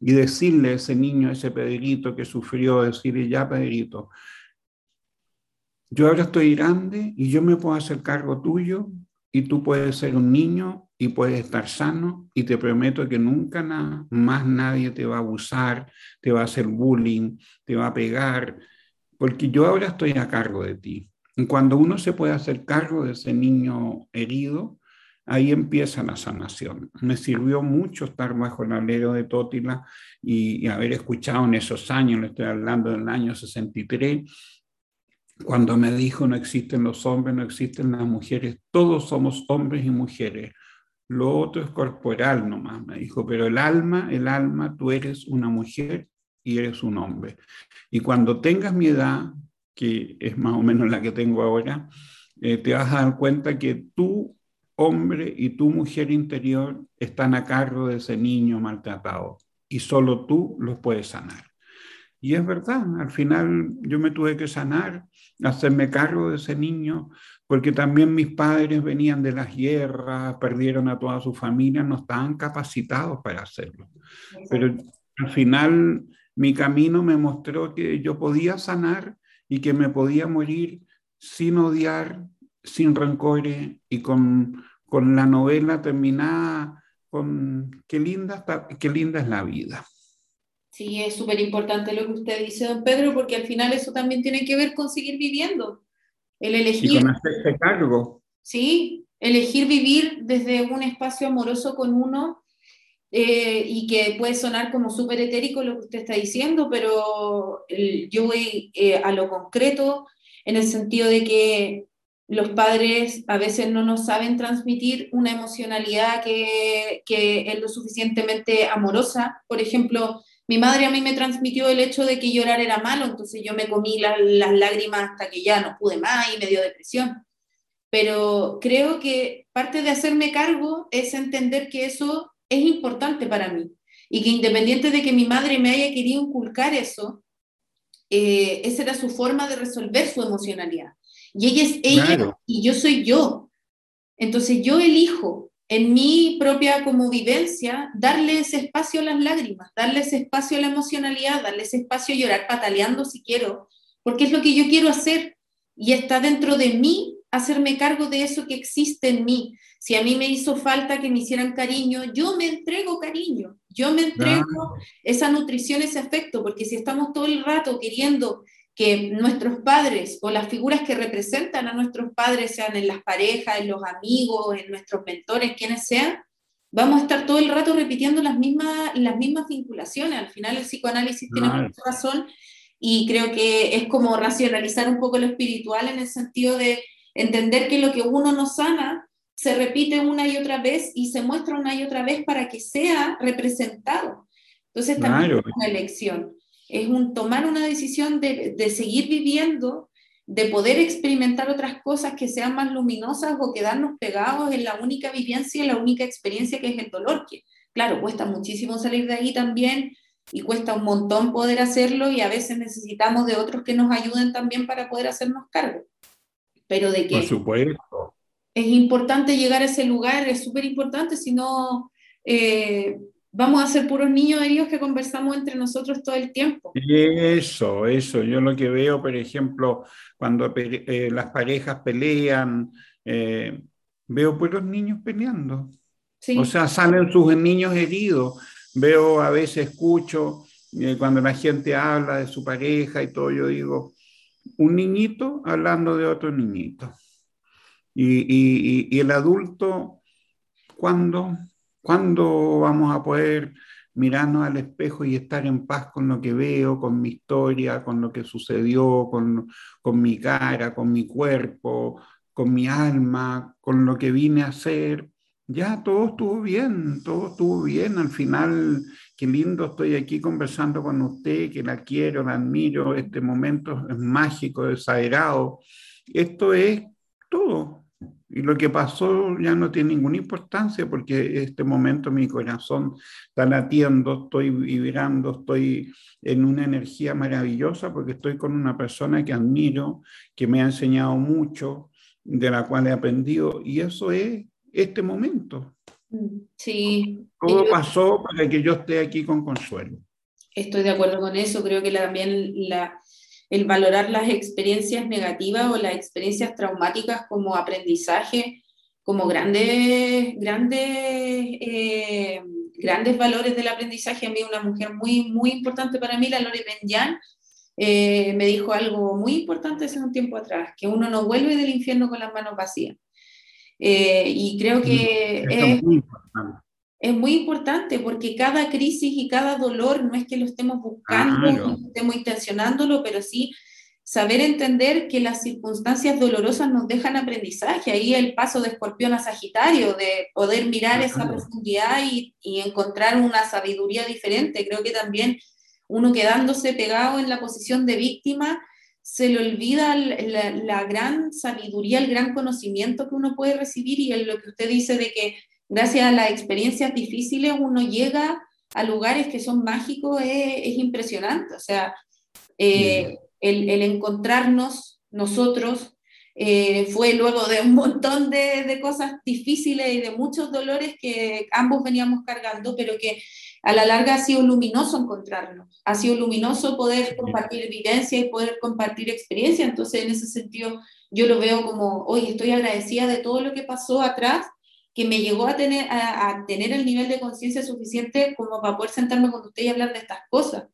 y decirle a ese niño, a ese Pedrito que sufrió, decirle, ya Pedrito, yo ahora estoy grande y yo me puedo hacer cargo tuyo y tú puedes ser un niño y puedes estar sano y te prometo que nunca más nadie te va a abusar, te va a hacer bullying, te va a pegar, porque yo ahora estoy a cargo de ti. Cuando uno se puede hacer cargo de ese niño herido, ahí empieza la sanación. Me sirvió mucho estar bajo el alero de Tótila y, y haber escuchado en esos años, le estoy hablando del año 63, cuando me dijo no existen los hombres, no existen las mujeres, todos somos hombres y mujeres. Lo otro es corporal nomás, me dijo, pero el alma, el alma, tú eres una mujer y eres un hombre. Y cuando tengas mi edad, que es más o menos la que tengo ahora, eh, te vas a dar cuenta que tú, hombre, y tu mujer interior están a cargo de ese niño maltratado y solo tú los puedes sanar. Y es verdad, al final yo me tuve que sanar, hacerme cargo de ese niño, porque también mis padres venían de las guerras, perdieron a toda su familia, no estaban capacitados para hacerlo. Pero al final mi camino me mostró que yo podía sanar y que me podía morir sin odiar, sin rencores y con, con la novela terminada con qué linda, qué linda es la vida. Sí, es súper importante lo que usted dice, don Pedro, porque al final eso también tiene que ver con seguir viviendo. El elegir. Y con hacerse cargo. Sí, elegir vivir desde un espacio amoroso con uno eh, y que puede sonar como súper etérico lo que usted está diciendo, pero yo voy eh, a lo concreto en el sentido de que los padres a veces no nos saben transmitir una emocionalidad que, que es lo suficientemente amorosa. Por ejemplo, mi madre a mí me transmitió el hecho de que llorar era malo, entonces yo me comí las lágrimas hasta que ya no pude más y me dio depresión. Pero creo que parte de hacerme cargo es entender que eso es importante para mí y que independiente de que mi madre me haya querido inculcar eso, eh, esa era su forma de resolver su emocionalidad. Y ella es ella y yo soy yo. Entonces yo elijo en mi propia como vivencia, darle ese espacio a las lágrimas, darle ese espacio a la emocionalidad, darle ese espacio a llorar pataleando si quiero, porque es lo que yo quiero hacer y está dentro de mí hacerme cargo de eso que existe en mí. Si a mí me hizo falta que me hicieran cariño, yo me entrego cariño, yo me entrego esa nutrición, ese afecto, porque si estamos todo el rato queriendo que nuestros padres o las figuras que representan a nuestros padres, sean en las parejas, en los amigos, en nuestros mentores, quienes sean, vamos a estar todo el rato repitiendo las mismas, las mismas vinculaciones. Al final el psicoanálisis tiene mucha razón y creo que es como racionalizar un poco lo espiritual en el sentido de entender que lo que uno no sana se repite una y otra vez y se muestra una y otra vez para que sea representado. Entonces también es una elección es un tomar una decisión de, seguir viviendo de poder experimentar otras cosas que sean más luminosas o quedarnos pegados en la única vivencia, en la única experiencia que es el dolor, que claro, cuesta muchísimo salir de ahí también y cuesta un montón poder hacerlo y a veces necesitamos de otros que nos ayuden también para poder hacernos cargo. Pero de que supuesto. es importante llegar a ese lugar, es súper importante, si no eh, vamos a ser puros niños heridos que conversamos entre nosotros todo el tiempo. Eso, eso, yo lo que veo, por ejemplo, cuando eh, las parejas pelean, eh, veo puros niños peleando. O sea, salen sus niños heridos Veo, a veces escucho, eh, cuando la gente habla de su pareja y todo, yo digo, un niñito hablando de otro niñito. Y, el adulto, ¿cuándo, ¿cuándo vamos a poder mirarnos al espejo y estar en paz con lo que veo, con mi historia, con lo que sucedió, con, con mi cara, con mi cuerpo, con mi alma, con lo que vine a ser? ya todo estuvo bien, todo estuvo bien. Al final, qué lindo estoy aquí conversando con usted, que la quiero, la admiro. Este momento es mágico, exagerado. Esto es todo. Y lo que pasó ya no tiene ninguna importancia porque este momento mi corazón está latiendo, estoy vibrando, estoy en una energía maravillosa porque estoy con una persona que admiro, que me ha enseñado mucho, de la cual he aprendido. Y eso es este momento. Mm, sí. Todo pasó para que yo esté aquí con consuelo. Estoy de acuerdo con eso. Creo que también la, el valorar las experiencias negativas o las experiencias traumáticas como aprendizaje, como grandes, grandes, eh, grandes valores del aprendizaje. A mí una mujer muy, muy importante para mí, la Lore Benyan, eh, me dijo algo muy importante hace un tiempo atrás, que uno no vuelve del infierno con las manos vacías. Eh, y creo que es, es, muy importante porque cada crisis y cada dolor no es que lo estemos buscando, no estemos intencionándolo, pero sí saber entender que las circunstancias dolorosas nos dejan aprendizaje. Ahí el paso de escorpión a Sagitario, de poder mirar esa profundidad y, y, encontrar una sabiduría diferente. Creo que también uno quedándose pegado en la posición de víctima se le olvida la, gran sabiduría, el gran conocimiento que uno puede recibir y en lo que usted dice de que gracias a las experiencias difíciles uno llega a lugares que son mágicos es, impresionante. O sea, eh, el, encontrarnos nosotros eh, fue luego de un montón de, de, cosas difíciles y de muchos dolores que ambos veníamos cargando, pero que a la larga ha sido luminoso encontrarnos, ha sido luminoso poder compartir evidencia y poder compartir experiencia. Entonces, en ese sentido, yo lo veo como, hoy estoy agradecida de todo lo que pasó atrás, que me llegó a tener, a, tener el nivel de conciencia suficiente como para poder sentarme con usted y hablar de estas cosas.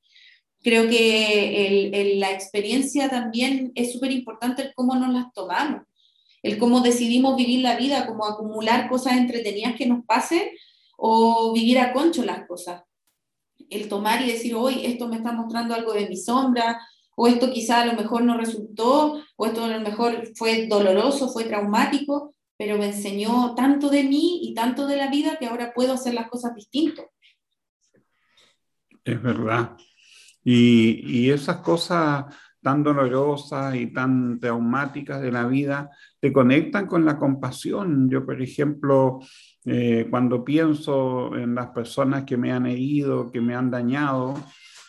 Creo que el, la experiencia también es súper importante el cómo nos las tomamos, el cómo decidimos vivir la vida, como acumular cosas entretenidas que nos pasen o vivir a concho las cosas. El tomar y decir, hoy esto me está mostrando algo de mi sombra, o esto quizá a lo mejor no resultó, o esto a lo mejor fue doloroso, fue traumático, pero me enseñó tanto de mí y tanto de la vida que ahora puedo hacer las cosas distintas. Es verdad. Y, y esas cosas tan dolorosas y tan traumáticas de la vida te conectan con la compasión. Yo, por ejemplo, eh, cuando pienso en las personas que me han herido, que me han dañado,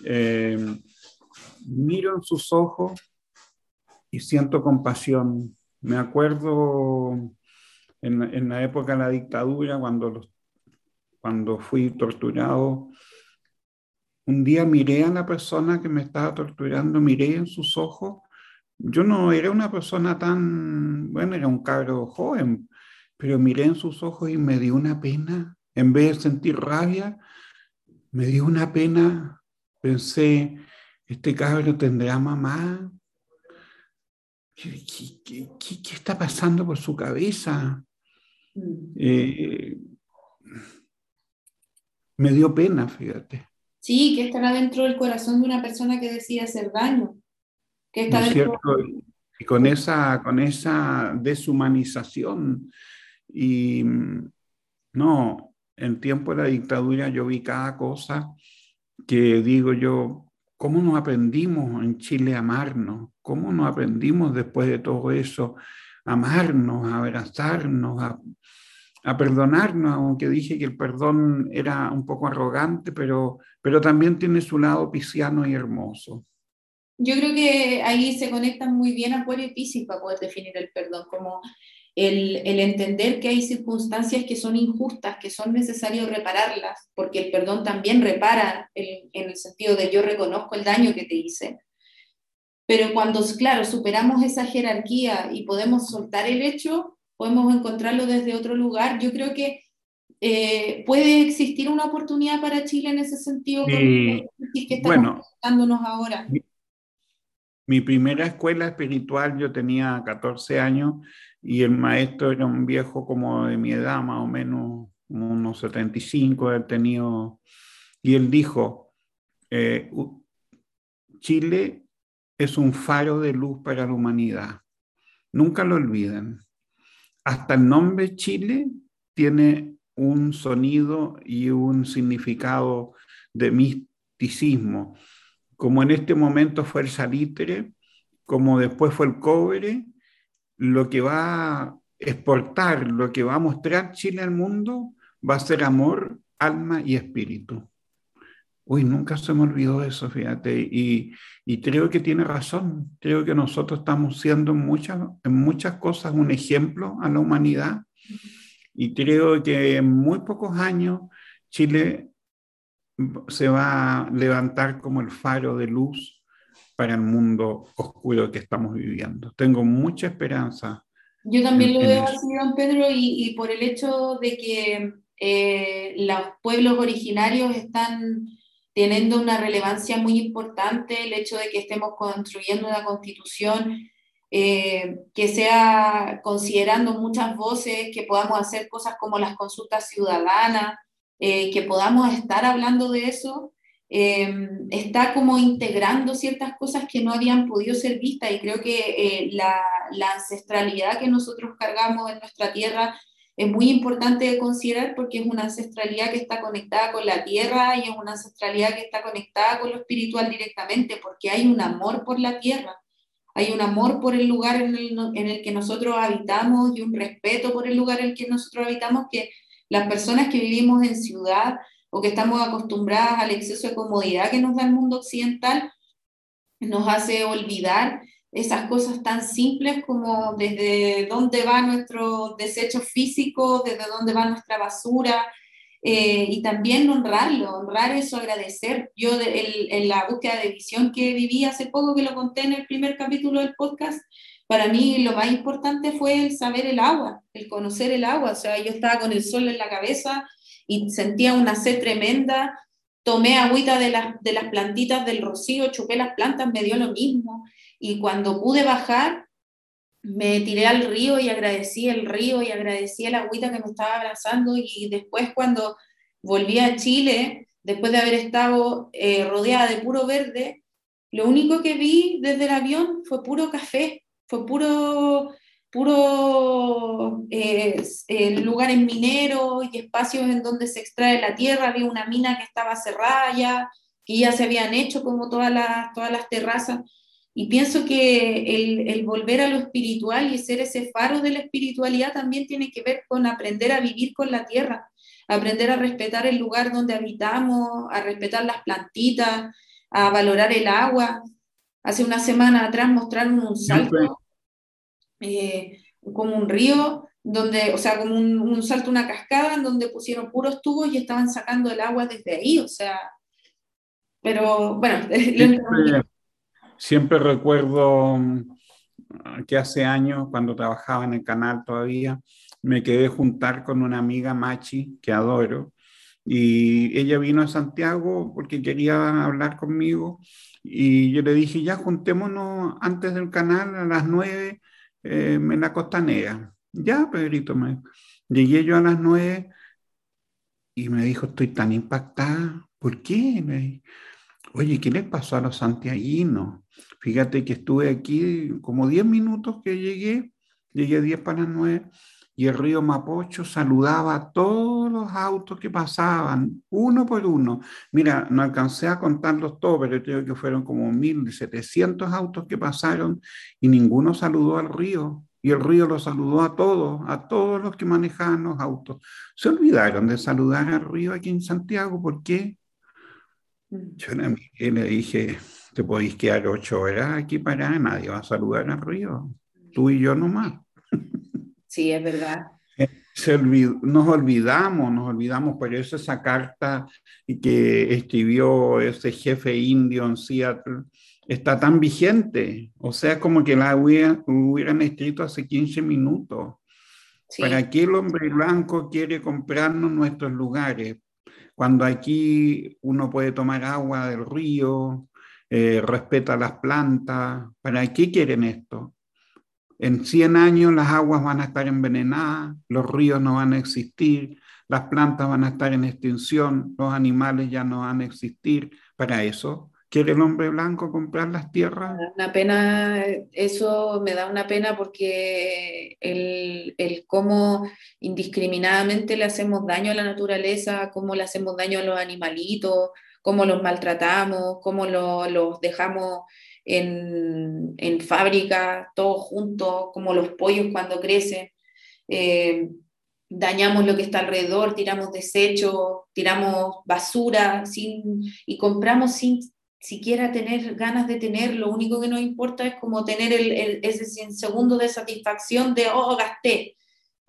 eh, miro en sus ojos y siento compasión. Me acuerdo en, la época de la dictadura, cuando, cuando fui torturado, un día miré a la persona que me estaba torturando, miré en sus ojos. Yo no era una persona tan, bueno, era un cabro joven, pero miré en sus ojos y me dio una pena. En vez de sentir rabia, me dio una pena. Pensé, este cabro tendrá mamá. ¿Qué, qué, está pasando por su cabeza? Mm. Eh, me dio pena, fíjate. Sí, que estará dentro del corazón de una persona que decide hacer daño. Que está dentro... Y con esa, con esa deshumanización y no, en tiempo de la dictadura yo vi cada cosa que digo yo, ¿cómo no aprendimos en Chile a amarnos? ¿Cómo no aprendimos después de todo eso a amarnos, a abrazarnos, a, a perdonarnos? Aunque dije que el perdón era un poco arrogante, pero, pero también tiene su lado pisciano y hermoso. Yo creo que ahí se conectan muy bien Acuario y Piscis para poder definir el perdón, como el, el, entender que hay circunstancias que son injustas, que son necesarios repararlas, porque el perdón también repara el, en el sentido de yo reconozco el daño que te hice. Pero cuando, claro, superamos esa jerarquía y podemos soltar el hecho, podemos encontrarlo desde otro lugar. Yo creo que eh, puede existir una oportunidad para Chile en ese sentido, que estamos bueno, ahora. Mi primera escuela espiritual, yo tenía 14 años y el maestro era un viejo como de mi edad, más o menos unos 75, él tenido, y él dijo, eh, Chile es un faro de luz para la humanidad. Nunca lo olviden. Hasta el nombre Chile tiene un sonido y un significado de misticismo como en este momento fue el salitre, como después fue el cobre, lo que va a exportar, lo que va a mostrar Chile al mundo va a ser amor, alma y espíritu. Uy, nunca se me olvidó eso, fíjate, y, creo que tiene razón. Creo que nosotros estamos siendo en muchas, en muchas cosas un ejemplo a la humanidad y creo que en muy pocos años Chile se va a levantar como el faro de luz para el mundo oscuro que estamos viviendo. Tengo mucha esperanza. Yo también lo veo así, don Pedro, y, por el hecho de que eh, los pueblos originarios están teniendo una relevancia muy importante, el hecho de que estemos construyendo una constitución eh, que sea considerando muchas voces, que podamos hacer cosas como las consultas ciudadanas, eh, que podamos estar hablando de eso, eh, está como integrando ciertas cosas que no habían podido ser vistas. Y creo que eh, la, ancestralidad que nosotros cargamos en nuestra tierra es muy importante de considerar porque es una ancestralidad que está conectada con la tierra y es una ancestralidad que está conectada con lo espiritual directamente porque hay un amor por la tierra. Hay un amor por el lugar en el, en el que nosotros habitamos y un respeto por el lugar en el que nosotros habitamos que las personas que vivimos en ciudad o que estamos acostumbradas al exceso de comodidad que nos da el mundo occidental, nos hace olvidar esas cosas tan simples como desde dónde va nuestro desecho físico, desde dónde va nuestra basura, eh, y también honrarlo, honrar eso, agradecer. Yo en la búsqueda de visión que viví hace poco, que lo conté en el primer capítulo del podcast, para mí lo más importante fue el saber el agua, el conocer el agua. O sea, yo estaba con el sol en la cabeza y sentía una sed tremenda. Tomé agüita de las, de las plantitas del rocío, chupé las plantas, me dio lo mismo. Y cuando pude bajar, me tiré al río y agradecí el río y agradecí el agüita que me estaba abrazando. Y después cuando volví a Chile, después de haber estado eh, rodeada de puro verde, lo único que vi desde el avión fue puro café fue puro, puro eh, eh, lugares mineros y espacios en donde se extrae la tierra, había una mina que estaba cerrada ya, que ya se habían hecho como todas las, todas las terrazas. Y pienso que el, el, volver a lo espiritual y ser ese faro de la espiritualidad también tiene que ver con aprender a vivir con la tierra, aprender a respetar el lugar donde habitamos, a respetar las plantitas, a valorar el agua. Hace una semana atrás mostraron un salto, eh, como un río, donde, o sea, como un, salto, una cascada, en donde pusieron puros tubos y estaban sacando el agua desde ahí, o sea, pero bueno. Siempre, siempre recuerdo mm, que hace años, cuando trabajaba en el canal todavía, me quedé juntar con una amiga Machi, que adoro, y ella vino a Santiago porque quería hablar conmigo y yo le dije, ya juntémonos antes del canal a las nueve eh, en la costanera. Ya, Pedrito, me... llegué yo a las nueve y me dijo, estoy tan impactada. ¿Por qué? Me... Oye, ¿qué les pasó a los santiaguinos? Fíjate que estuve aquí como diez minutos que llegué, llegué diez para las nueve y el río Mapocho saludaba a todos los autos que pasaban, uno por uno. Mira, no alcancé a contarlos todos, pero creo que fueron como 1.700 autos que pasaron y ninguno saludó al río. Y el río lo saludó a todos, a todos los que manejaban los autos. Se olvidaron de saludar al río aquí en Santiago. ¿Por qué? Mm. Yo le dije, te podéis quedar ocho horas aquí para nadie va a saludar al río. Tú y yo nomás. Sí, es verdad. Se nos olvidamos, nos olvidamos, por eso esa carta que escribió ese jefe indio en Seattle está tan vigente. O sea, como que la hubieran, escrito hace 15 minutos. ¿Para qué el hombre blanco quiere comprarnos nuestros lugares? Cuando aquí uno puede tomar agua del río, eh, respeta las plantas, ¿para qué quieren esto? En 100 años las aguas van a estar envenenadas, los ríos no van a existir, las plantas van a estar en extinción, los animales ya no van a existir. Para eso ¿Quiere el hombre blanco comprar las tierras? Una pena, eso me da una pena porque el, el, cómo indiscriminadamente le hacemos daño a la naturaleza, cómo le hacemos daño a los animalitos, cómo los maltratamos, cómo los dejamos en, en fábrica, todos juntos, como los pollos cuando crecen. Eh, dañamos lo que está alrededor, tiramos desechos, tiramos basura sin, y compramos sin siquiera tener ganas de tener, lo único que nos importa es como tener el, ese segundo de satisfacción de, oh, gasté,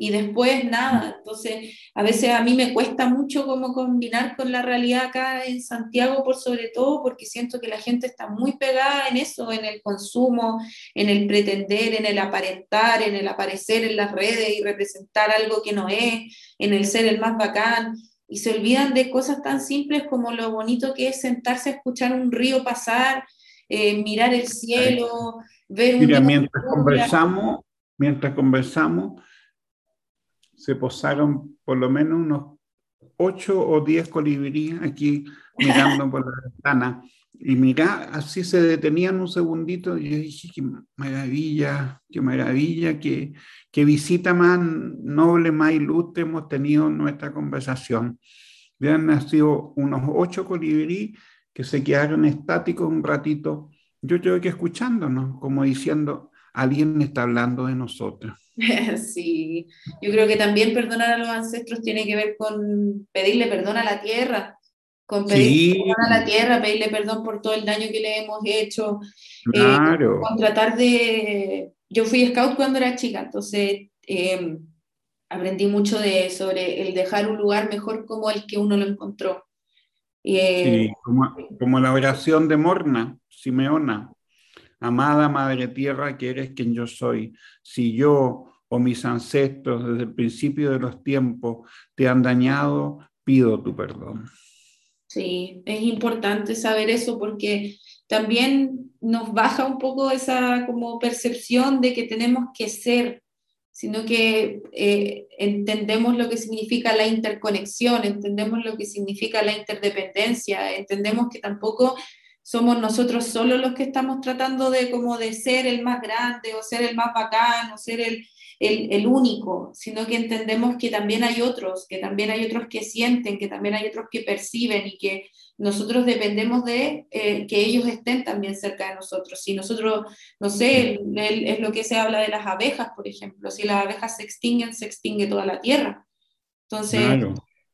y después nada. Entonces, a veces a mí me cuesta mucho como combinar con la realidad acá en Santiago, por sobre todo, porque siento que la gente está muy pegada en eso, en el consumo, en el pretender, en el aparentar, en el aparecer en las redes y representar algo que no es, en el ser el más bacán y se olvidan de cosas tan simples como lo bonito que es sentarse a escuchar un río pasar, eh, mirar el cielo, ver un... Mira, mientras conversamos, mientras conversamos, se posaron por lo menos unos ocho o diez colibríes aquí mirando por la ventana. Y mira, así se detenían un segundito y yo dije, qué maravilla, qué maravilla, qué, qué visita más noble, más ilustre hemos tenido en nuestra conversación. Han nacido unos ocho colibrí que se quedaron estáticos un ratito, yo creo que escuchándonos, como diciendo, alguien está hablando de nosotros. Sí, yo creo que también perdonar a los ancestros tiene que ver con pedirle perdón a la tierra, con pedirle perdón a la tierra, pedirle perdón por todo el daño que le hemos hecho, eh, claro. con tratar de... Yo fui scout cuando era chica, entonces em, aprendí mucho de, sobre el dejar un lugar mejor como el que uno lo encontró. Eh, sí, como, como, la oración de Morna, Simeona. Amada Madre Tierra, que eres quien yo soy. Si yo o mis ancestros desde el principio de los tiempos te han dañado, pido tu perdón. Sí, es importante saber eso porque también nos baja un poco esa como percepción de que tenemos que ser, sino que eh, entendemos lo que significa la interconexión, entendemos lo que significa la interdependencia, entendemos que tampoco somos nosotros solos los que estamos tratando de como de ser el más grande o ser el más bacán o ser el, el, único, sino que entendemos que también hay otros, que también hay otros que sienten, que también hay otros que perciben y que nosotros dependemos de eh, que ellos estén también cerca de nosotros. Si nosotros, no sé, es lo que se habla de las abejas, por ejemplo, si las abejas se extinguen, se extingue toda la tierra. Entonces,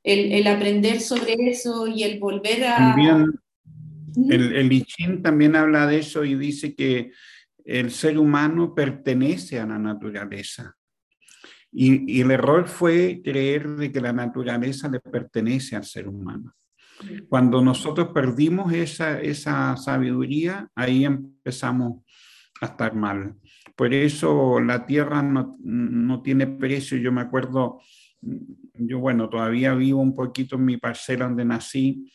el, el, aprender sobre eso y el volver a... También, el, el Ichin también habla de eso y dice que el ser humano pertenece a la naturaleza. Y, el error fue creer de que la naturaleza le pertenece al ser humano. Cuando nosotros perdimos esa, esa sabiduría, ahí empezamos a estar mal. Por eso la tierra no, no, tiene precio. Yo me acuerdo, yo bueno, todavía vivo un poquito en mi parcela donde nací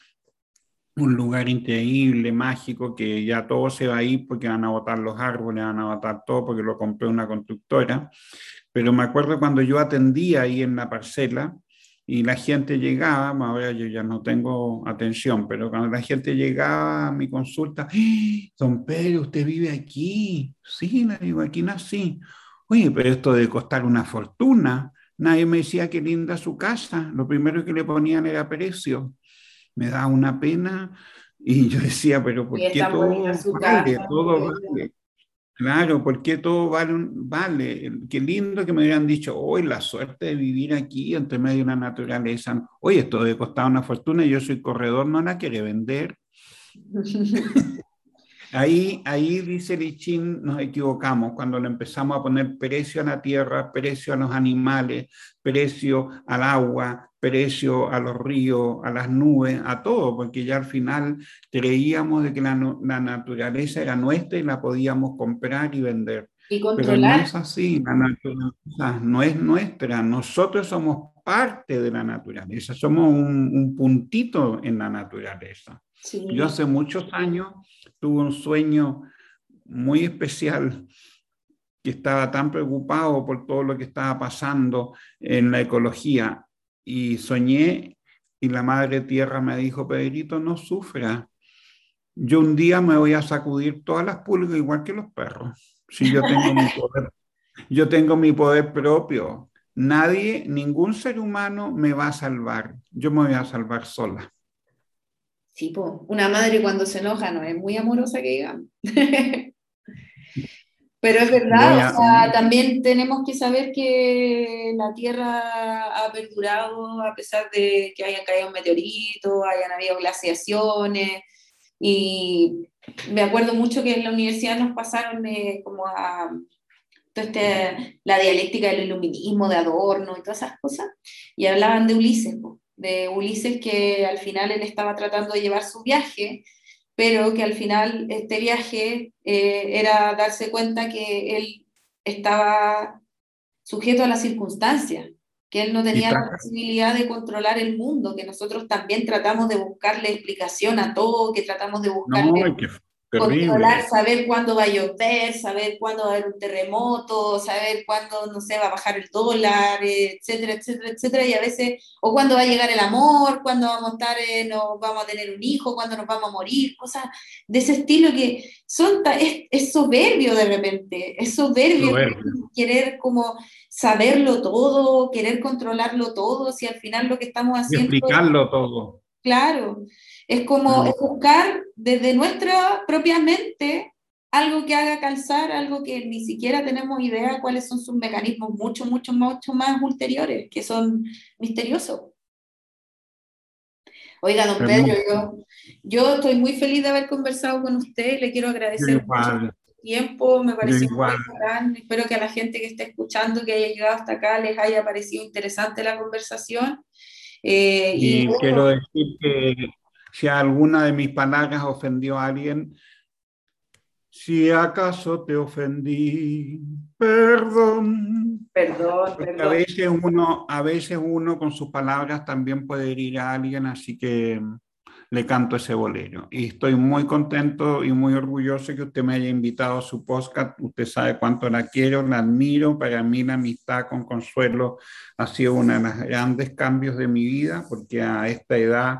un lugar increíble, mágico, que ya todo se va a ir porque van a botar los árboles, van a botar todo porque lo compré una constructora. Pero me acuerdo cuando yo atendía ahí en la parcela y la gente llegaba, ahora yo ya no tengo atención, pero cuando la gente llegaba a mi consulta, ¡Ah! don Pedro, usted vive aquí. Sí, le digo, aquí nací. Oye, pero esto debe costar una fortuna. nadie me decía qué linda su casa. Lo primero que le ponían era precio. Me da una pena y yo decía, pero ¿por qué todo vale? Todo vale. Claro, porque todo vale, vale. Qué lindo que me hubieran dicho, hoy la suerte de vivir aquí entre medio de una naturaleza. Oye, esto debe costar una fortuna, yo soy corredor, no la quiere vender. Ahí, ahí dice Lichín, nos equivocamos cuando le empezamos a poner precio a la tierra, precio a los animales, precio al agua, precio a los ríos, a las nubes, a todo, porque ya al final creíamos de que la, la naturaleza era nuestra y la podíamos comprar y vender. Y controlar. Pero no es así, la naturaleza no es nuestra, nosotros somos parte de la naturaleza, somos un, un puntito en la naturaleza. Yo hace muchos años tuve un sueño muy especial que estaba tan preocupado por todo lo que estaba pasando en la ecología y soñé y la Madre Tierra me dijo, Pedrito, no sufra. Yo un día me voy a sacudir todas las pulgas igual que los perros. Si yo tengo mi poder, yo tengo mi poder propio. Nadie, ningún ser humano me va a salvar. Yo me voy a salvar sola. Sí, una madre cuando se enoja no es muy amorosa que digamos. Pero es verdad, o sea, también tenemos que saber que la Tierra ha perdurado a pesar de que hayan caído meteoritos, hayan habido glaciaciones. Y me acuerdo mucho que en la universidad nos pasaron eh, como a este, la dialéctica del iluminismo, de Adorno y todas esas cosas, y hablaban de Ulises de Ulises que al final él estaba tratando de llevar su viaje, pero que al final este viaje eh, era darse cuenta que él estaba sujeto a las circunstancias, que él no tenía la posibilidad de controlar el mundo, que nosotros también tratamos de buscarle explicación a todo, que tratamos de buscarle controlar, saber cuándo va a llover, saber cuándo va a haber un terremoto, saber cuándo, no sé, va a bajar el dólar, etcétera, etcétera, etcétera, y a veces, o cuándo va a llegar el amor, cuándo vamos a estar, eh, no, vamos a tener un hijo, cuándo nos vamos a morir, cosas de ese estilo que son, es, es soberbio de repente, es soberbio, querer como saberlo todo, querer controlarlo todo, si al final lo que estamos haciendo... explicarlo todo. Claro, es como buscar desde nuestra propia mente algo que haga calzar, algo que ni siquiera tenemos idea cuáles son sus mecanismos mucho, mucho, mucho más ulteriores, que son misteriosos. Oiga, don Pedro, yo, yo, estoy muy feliz de haber conversado con usted, le quiero agradecer mucho tiempo, me pareció muy gran. espero que a la gente que esté escuchando, que haya llegado hasta acá, les haya parecido interesante la conversación. Eh, y, quiero decir que si alguna de mis palabras ofendió a alguien, si acaso te ofendí, perdón. Perdón, A veces, uno, a veces uno con sus palabras también puede herir a alguien, así que le canto ese bolero. Y estoy muy contento y muy orgulloso que usted me haya invitado a su podcast. Usted sabe cuánto la quiero, la admiro. Para mí la amistad con Consuelo ha sido uno de los grandes cambios de mi vida, porque a esta edad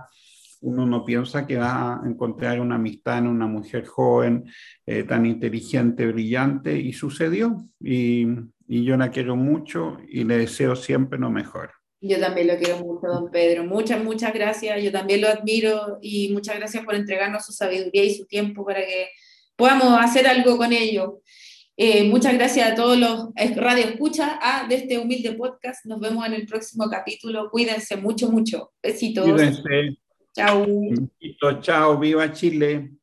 uno no piensa que va a encontrar una amistad en una mujer joven, eh, tan inteligente, brillante, y sucedió. Y, y, yo la quiero mucho y le deseo siempre lo mejor. Yo también lo quiero mucho, don Pedro. Muchas, muchas gracias. Yo también lo admiro y muchas gracias por entregarnos su sabiduría y su tiempo para que podamos hacer algo con ello. Eh, muchas gracias a todos los radio escucha ah, de este humilde podcast. Nos vemos en el próximo capítulo. Cuídense mucho, mucho. Besitos. Cuídense. Chao. Chao, viva Chile.